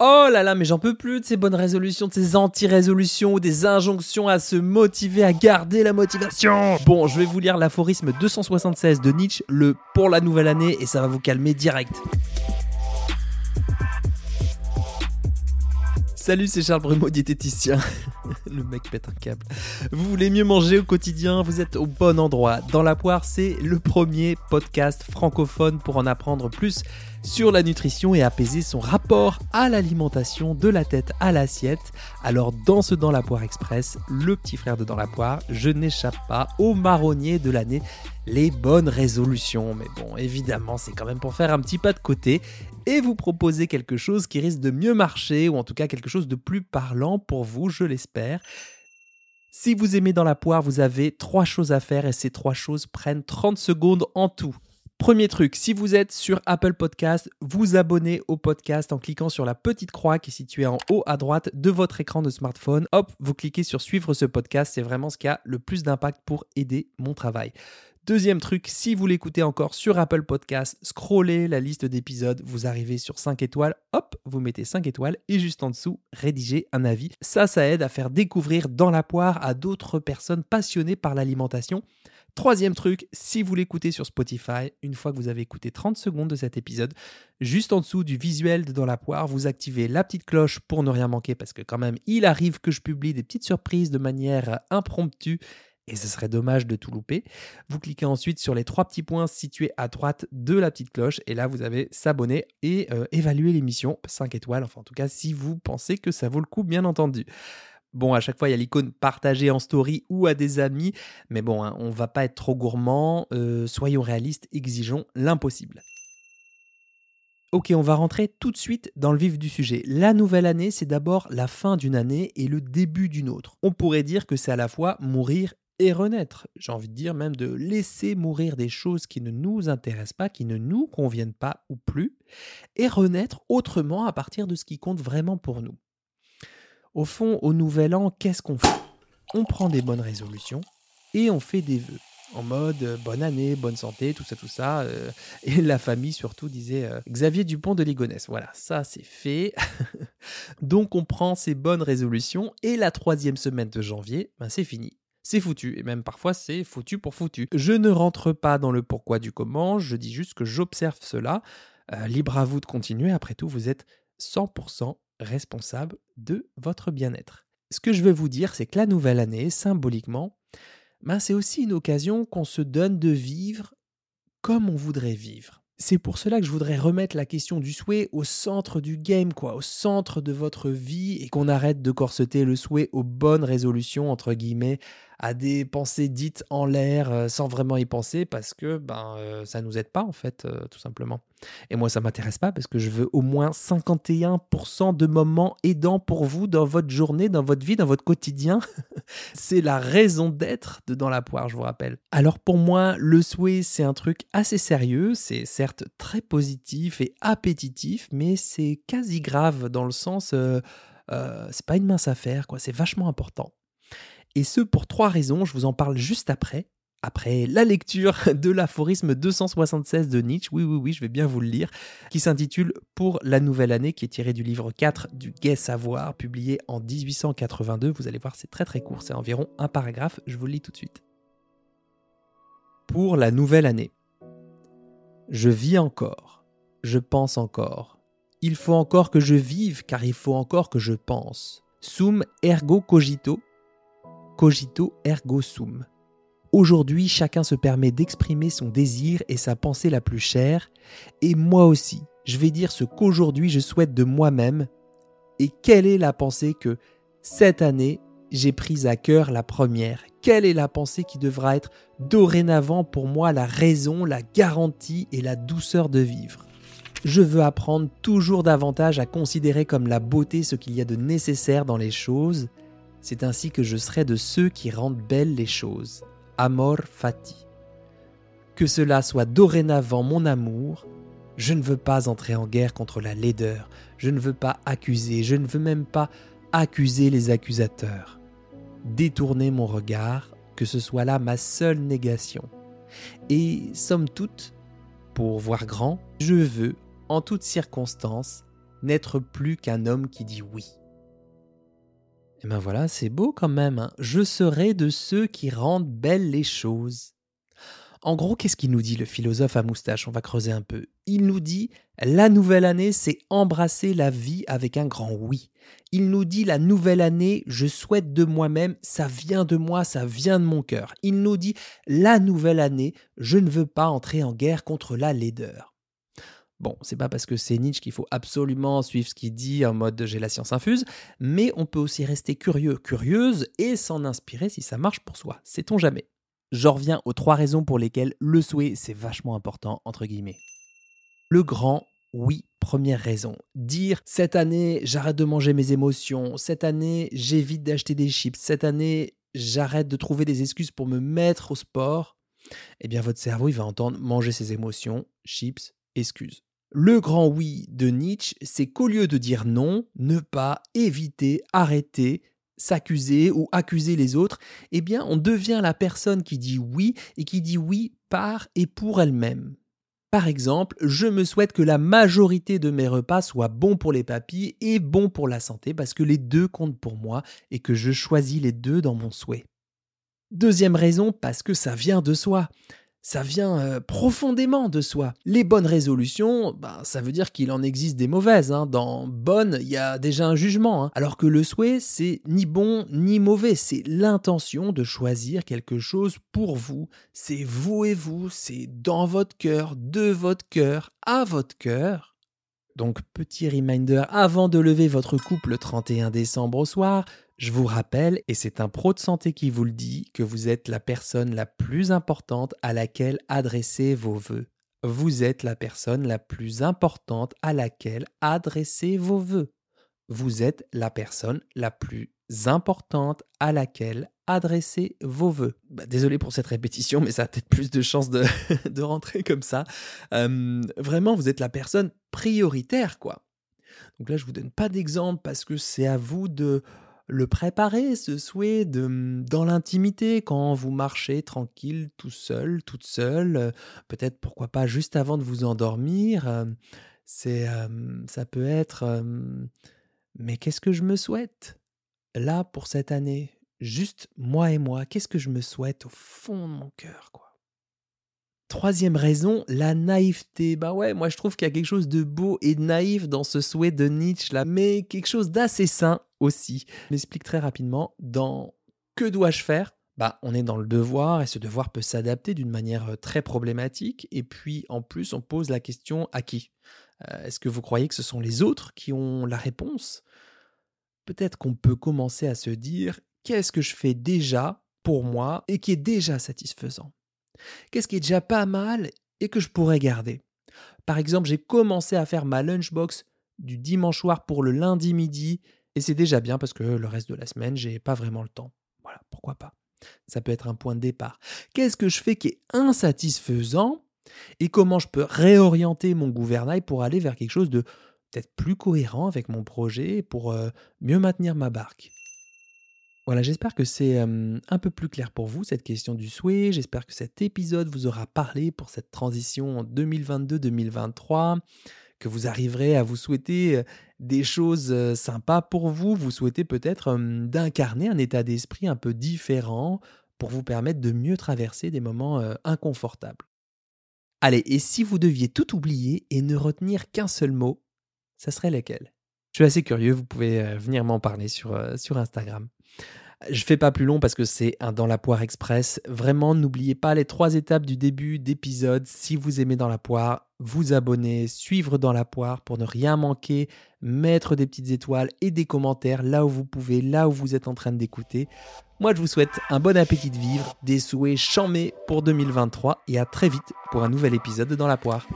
Oh là là, mais j'en peux plus de ces bonnes résolutions, de ces anti-résolutions ou des injonctions à se motiver, à garder la motivation. Bon, je vais vous lire l'aphorisme 276 de Nietzsche, le pour la nouvelle année, et ça va vous calmer direct. Salut, c'est Charles Brumeau, diététicien. Le mec pète un câble. Vous voulez mieux manger au quotidien Vous êtes au bon endroit. Dans la poire, c'est le premier podcast francophone pour en apprendre plus sur la nutrition et apaiser son rapport à l'alimentation de la tête à l'assiette. Alors dans ce Dans la poire express, le petit frère de Dans la poire, je n'échappe pas au marronnier de l'année, les bonnes résolutions. Mais bon, évidemment, c'est quand même pour faire un petit pas de côté et vous proposer quelque chose qui risque de mieux marcher ou en tout cas quelque chose de plus parlant pour vous, je l'espère. Si vous aimez dans la poire, vous avez trois choses à faire et ces trois choses prennent 30 secondes en tout. Premier truc, si vous êtes sur Apple Podcast, vous abonnez au podcast en cliquant sur la petite croix qui est située en haut à droite de votre écran de smartphone. Hop, vous cliquez sur suivre ce podcast, c'est vraiment ce qui a le plus d'impact pour aider mon travail. Deuxième truc, si vous l'écoutez encore sur Apple Podcast, scrollez la liste d'épisodes, vous arrivez sur 5 étoiles, hop, vous mettez 5 étoiles et juste en dessous, rédigez un avis. Ça, ça aide à faire découvrir dans la poire à d'autres personnes passionnées par l'alimentation. Troisième truc, si vous l'écoutez sur Spotify, une fois que vous avez écouté 30 secondes de cet épisode, juste en dessous du visuel de Dans la poire, vous activez la petite cloche pour ne rien manquer parce que quand même, il arrive que je publie des petites surprises de manière impromptue et ce serait dommage de tout louper. Vous cliquez ensuite sur les trois petits points situés à droite de la petite cloche et là vous avez s'abonner et euh, évaluer l'émission 5 étoiles, enfin en tout cas si vous pensez que ça vaut le coup bien entendu. Bon, à chaque fois, il y a l'icône partager en story ou à des amis. Mais bon, hein, on va pas être trop gourmand. Euh, soyons réalistes, exigeons l'impossible. Ok, on va rentrer tout de suite dans le vif du sujet. La nouvelle année, c'est d'abord la fin d'une année et le début d'une autre. On pourrait dire que c'est à la fois mourir et renaître. J'ai envie de dire même de laisser mourir des choses qui ne nous intéressent pas, qui ne nous conviennent pas ou plus, et renaître autrement à partir de ce qui compte vraiment pour nous. Au fond, au nouvel an, qu'est-ce qu'on fait? On prend des bonnes résolutions et on fait des vœux. En mode euh, bonne année, bonne santé, tout ça, tout ça. Euh, et la famille surtout disait euh, Xavier Dupont de Ligonnès. Voilà, ça c'est fait. Donc on prend ces bonnes résolutions et la troisième semaine de janvier, ben, c'est fini c'est foutu. Et même parfois, c'est foutu pour foutu. Je ne rentre pas dans le pourquoi du comment, je dis juste que j'observe cela. libre à vous de continuer. Après tout, vous êtes 100% responsable de votre bien-être. Ce que je veux vous dire, c'est que la nouvelle année, symboliquement, ben c'est aussi une occasion qu'on se donne de vivre comme on voudrait vivre. C'est pour cela que je voudrais remettre la question du souhait au centre du game, quoi, au centre de votre vie, et qu'on arrête de corseter le souhait aux bonnes résolutions, entre guillemets, à des pensées dites en l'air euh, sans vraiment y penser parce que ben euh, ça nous aide pas en fait euh, tout simplement. Et moi ça m'intéresse pas parce que je veux au moins 51% de moments aidants pour vous dans votre journée, dans votre vie, dans votre quotidien. c'est la raison d'être de dans la poire, je vous rappelle. Alors pour moi, le souhait c'est un truc assez sérieux, c'est certes très positif et appétitif, mais c'est quasi grave dans le sens c'est pas une mince affaire quoi, c'est vachement important. Et ce pour trois raisons, je vous en parle juste après. Après la lecture de l'aphorisme 276 de Nietzsche, oui, oui, oui, je vais bien vous le lire, qui s'intitule Pour la nouvelle année, qui est tiré du livre 4 du Gai Savoir, publié en 1882. Vous allez voir, c'est très très court, c'est environ un paragraphe, je vous le lis tout de suite. Pour la nouvelle année. Je vis encore, je pense encore. Il faut encore que je vive, car il faut encore que je pense. Sum ergo cogito, cogito ergo sum. Aujourd'hui, chacun se permet d'exprimer son désir et sa pensée la plus chère, et moi aussi, je vais dire ce qu'aujourd'hui je souhaite de moi-même, et quelle est la pensée que, cette année, j'ai prise à cœur la première? Quelle est la pensée qui devra être dorénavant pour moi la raison, la garantie et la douceur de vivre? Je veux apprendre toujours davantage à considérer comme la beauté ce qu'il y a de nécessaire dans les choses, c'est ainsi que je serai de ceux qui rendent belles les choses. Amor fati. Que cela soit dorénavant mon amour, je ne veux pas entrer en guerre contre la laideur, je ne veux pas accuser, je ne veux même pas accuser les accusateurs. Détourner mon regard, que ce soit là ma seule négation. Et somme toute, pour voir grand, je veux, en toutes circonstances, n'être plus qu'un homme qui dit oui. Et ben voilà, c'est beau quand même. hein. Je serai de ceux qui rendent belles les choses. En gros, qu'est-ce qu'il nous dit le philosophe à moustache? On va creuser un peu. Il nous dit la nouvelle année, c'est embrasser la vie avec un grand oui. Il nous dit la nouvelle année, je souhaite de moi-même, ça vient de moi, ça vient de mon cœur. Il nous dit la nouvelle année, je ne veux pas entrer en guerre contre la laideur. Bon, c'est pas parce que c'est Nietzsche qu'il faut absolument suivre ce qu'il dit en mode j'ai la science infuse, mais on peut aussi rester curieux, curieuse et s'en inspirer si ça marche pour soi. Sait-on jamais? J'en reviens aux trois raisons pour lesquelles le souhait c'est vachement important entre guillemets. Le grand oui, première raison. Dire cette année j'arrête de manger mes émotions, cette année j'évite d'acheter des chips, cette année j'arrête de trouver des excuses pour me mettre au sport, eh bien votre cerveau il va entendre manger ses émotions, chips, excuses. Le grand oui de Nietzsche, c'est qu'au lieu de dire non, ne pas, éviter, arrêter, s'accuser ou accuser les autres, eh bien on devient la personne qui dit oui et qui dit oui par et pour elle-même. Par exemple, je me souhaite que la majorité de mes repas soient bons pour les papilles et bons pour la santé parce que les deux comptent pour moi et que je choisis les deux dans mon souhait. Deuxième raison, parce que ça vient de soi. Ça vient euh, profondément de soi. Les bonnes résolutions, ben, ça veut dire qu'il en existe des mauvaises. hein. Dans bonne, il y a déjà un jugement. hein. Alors que le souhait, c'est ni bon ni mauvais. C'est l'intention de choisir quelque chose pour vous. C'est vous et vous. C'est dans votre cœur, de votre cœur, à votre cœur. Donc, petit reminder, avant de lever votre couple le 31 décembre au soir, je vous rappelle, et c'est un pro de santé qui vous le dit, que vous êtes la personne la plus importante à laquelle adresser vos vœux. Vous êtes la personne la plus importante à laquelle adresser vos vœux. Vous êtes la personne la plus importante à laquelle adresser vos vœux. Bah, désolé pour cette répétition, mais ça a peut-être plus de chances de, rentrer comme ça. Vraiment, vous êtes la personne prioritaire, quoi. Donc là, je vous donne pas d'exemple parce que c'est à vous de le préparer, ce souhait de, dans l'intimité, quand vous marchez tranquille, tout seul, toute seule, euh, peut-être pourquoi pas juste avant de vous endormir. euh, C'est, euh, ça peut être, mais qu'est-ce que je me souhaite là pour cette année? Juste moi et moi, qu'est-ce que je me souhaite au fond de mon cœur, quoi? Troisième raison, la naïveté. Bah ouais, moi je trouve qu'il y a quelque chose de beau et de naïf dans ce souhait de Nietzsche là, mais quelque chose d'assez sain aussi. Je m'explique très rapidement. Dans Que dois-je faire? Bah, on est dans le devoir et ce devoir peut s'adapter d'une manière euh, très problématique. Et puis en plus, on pose la question à qui? Euh, Est-ce que vous croyez que ce sont les autres qui ont la réponse? Peut-être qu'on peut commencer à se dire qu'est-ce que je fais déjà pour moi et qui est déjà satisfaisant? Qu'est-ce qui est déjà pas mal et que je pourrais garder? Par exemple, j'ai commencé à faire ma lunchbox du dimanche soir pour le lundi midi et c'est déjà bien parce que le reste de la semaine, j'ai pas vraiment le temps. Voilà, pourquoi pas? Ça peut être un point de départ. Qu'est-ce que je fais qui est insatisfaisant et comment je peux réorienter mon gouvernail pour aller vers quelque chose de peut-être plus cohérent avec mon projet pour euh, mieux maintenir ma barque? Voilà, j'espère que c'est un peu plus clair pour vous cette question du souhait. J'espère que cet épisode vous aura parlé pour cette transition en 2022-2023, que vous arriverez à vous souhaiter des choses sympas pour vous. Vous souhaitez peut-être d'incarner un état d'esprit un peu différent pour vous permettre de mieux traverser des moments inconfortables. Allez, et si vous deviez tout oublier et ne retenir qu'un seul mot, ça serait lequel? Je suis assez curieux, vous pouvez venir m'en parler sur, sur Instagram. Je fais pas plus long parce que c'est un Dans la poire express. Vraiment, n'oubliez pas les trois étapes du début d'épisode. Si vous aimez Dans la poire, vous abonner, suivre Dans la poire pour ne rien manquer, mettre des petites étoiles et des commentaires là où vous pouvez, là où vous êtes en train d'écouter. Moi, je vous souhaite un bon appétit de vivre, des souhaits chamés pour 2023 et à très vite pour un nouvel épisode de Dans la poire.